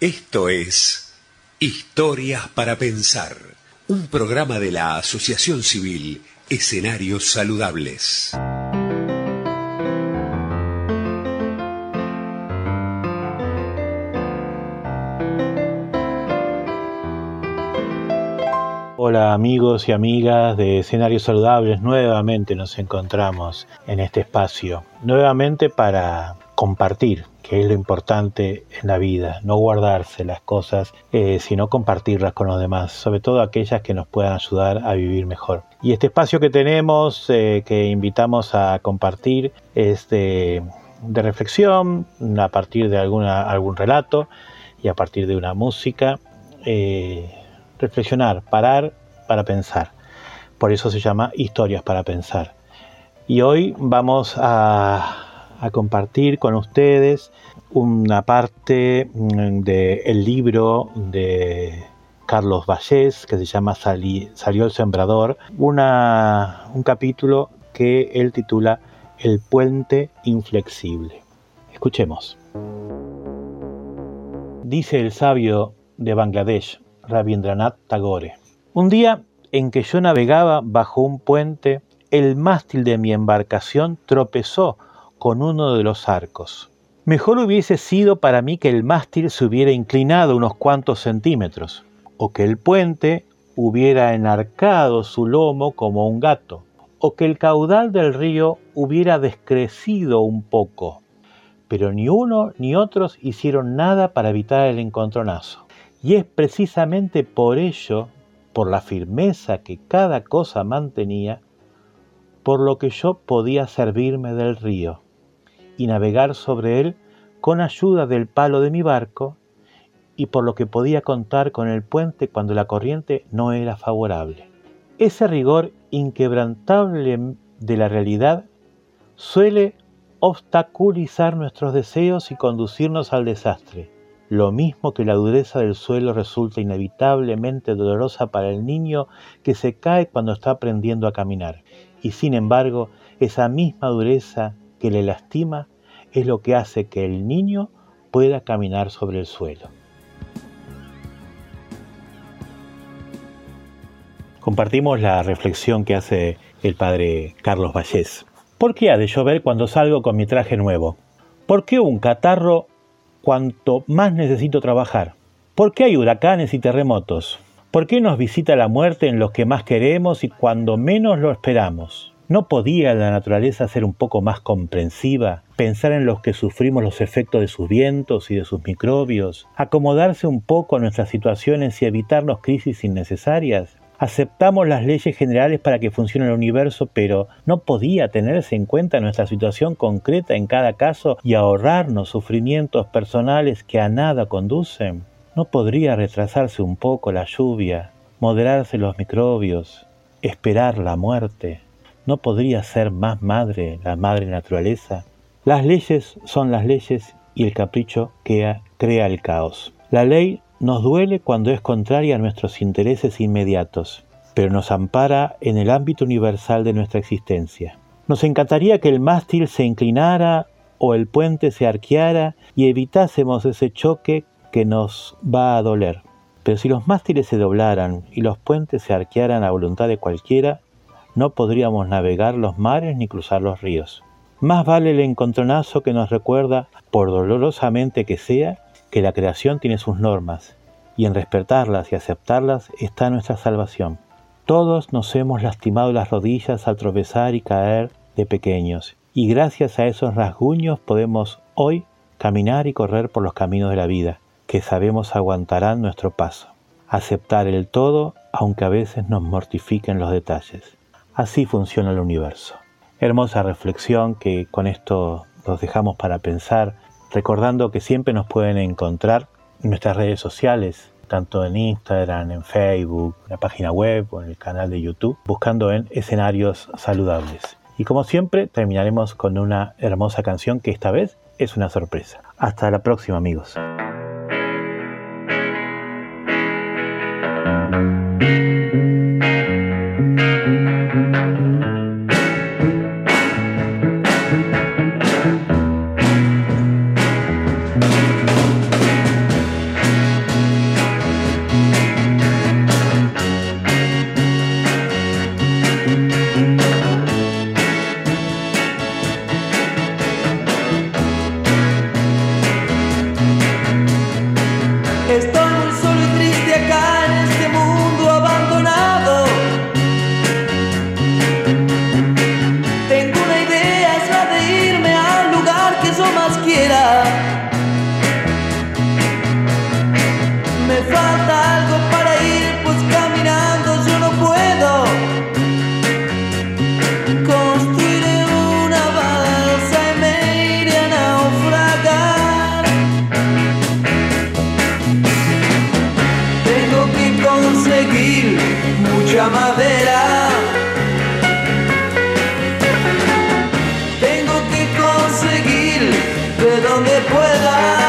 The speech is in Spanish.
Esto es Historias para Pensar, un programa de la Asociación Civil Escenarios Saludables. Hola amigos y amigas de Escenarios Saludables, nuevamente nos encontramos en este espacio, nuevamente para compartir que es lo importante en la vida, no guardarse las cosas, eh, sino compartirlas con los demás, sobre todo aquellas que nos puedan ayudar a vivir mejor. Y este espacio que tenemos, eh, que invitamos a compartir, es de, reflexión, a partir de alguna, algún relato y a partir de una música. Eh, reflexionar, parar para pensar. Por eso se llama Historias para Pensar. Y hoy vamos a a compartir con ustedes una parte mm, del libro de Carlos Vallés que se llama Salió el Sembrador, una, un capítulo que él titula El puente inflexible. Escuchemos. Dice el sabio de Bangladesh, Rabindranath Tagore. Un día en que yo navegaba bajo un puente, el mástil de mi embarcación tropezó con uno de los arcos. Mejor hubiese sido para mí que el mástil se hubiera inclinado unos cuantos centímetros, o que el puente hubiera enarcado su lomo como un gato, o que el caudal del río hubiera descrecido un poco. Pero ni uno ni otros hicieron nada para evitar el encontronazo. Y es precisamente por ello, por la firmeza que cada cosa mantenía, por lo que yo podía servirme del río y navegar sobre él con ayuda del palo de mi barco y por lo que podía contar con el puente cuando la corriente no era favorable. Ese rigor inquebrantable de la realidad suele obstaculizar nuestros deseos y conducirnos al desastre, lo mismo que la dureza del suelo resulta inevitablemente dolorosa para el niño que se cae cuando está aprendiendo a caminar. Y sin embargo, esa misma dureza que le lastima es lo que hace que el niño pueda caminar sobre el suelo. Compartimos la reflexión que hace el padre Carlos Vallés. ¿Por qué ha de llover cuando salgo con mi traje nuevo? ¿Por qué un catarro cuanto más necesito trabajar? ¿Por qué hay huracanes y terremotos? ¿Por qué nos visita la muerte en los que más queremos y cuando menos lo esperamos? ¿No podía la naturaleza ser un poco más comprensiva, pensar en los que sufrimos los efectos de sus vientos y de sus microbios, acomodarse un poco a nuestras situaciones y evitarnos crisis innecesarias? Aceptamos las leyes generales para que funcione el universo, pero ¿no podía tenerse en cuenta nuestra situación concreta en cada caso y ahorrarnos sufrimientos personales que a nada conducen? ¿No podría retrasarse un poco la lluvia, moderarse los microbios, esperar la muerte? ¿No podría ser más madre la madre naturaleza? Las leyes son las leyes y el capricho crea, el caos. La ley nos duele cuando es contraria a nuestros intereses inmediatos, pero nos ampara en el ámbito universal de nuestra existencia. Nos encantaría que el mástil se inclinara o el puente se arqueara y evitásemos ese choque que nos va a doler. Pero si los mástiles se doblaran y los puentes se arquearan a voluntad de cualquiera, no podríamos navegar los mares ni cruzar los ríos. Más vale el encontronazo que nos recuerda, por dolorosamente que sea, que la creación tiene sus normas, y en respetarlas y aceptarlas está nuestra salvación. Todos nos hemos lastimado las rodillas al tropezar y caer de pequeños, y gracias a esos rasguños podemos hoy caminar y correr por los caminos de la vida, que sabemos aguantarán nuestro paso. Aceptar el todo, aunque a veces nos mortifiquen los detalles. Así funciona el universo. Hermosa reflexión que con esto los dejamos para pensar, recordando que siempre nos pueden encontrar en nuestras redes sociales, tanto en Instagram, en Facebook, en la página web o en el canal de YouTube, buscando en escenarios saludables. Y como siempre, terminaremos con una hermosa canción que esta vez es una sorpresa. Hasta la próxima amigos. Estoy muy solo y triste acá en este mundo abandonado. Tengo una idea esa de irme al lugar que yo más quiera. donde pueda.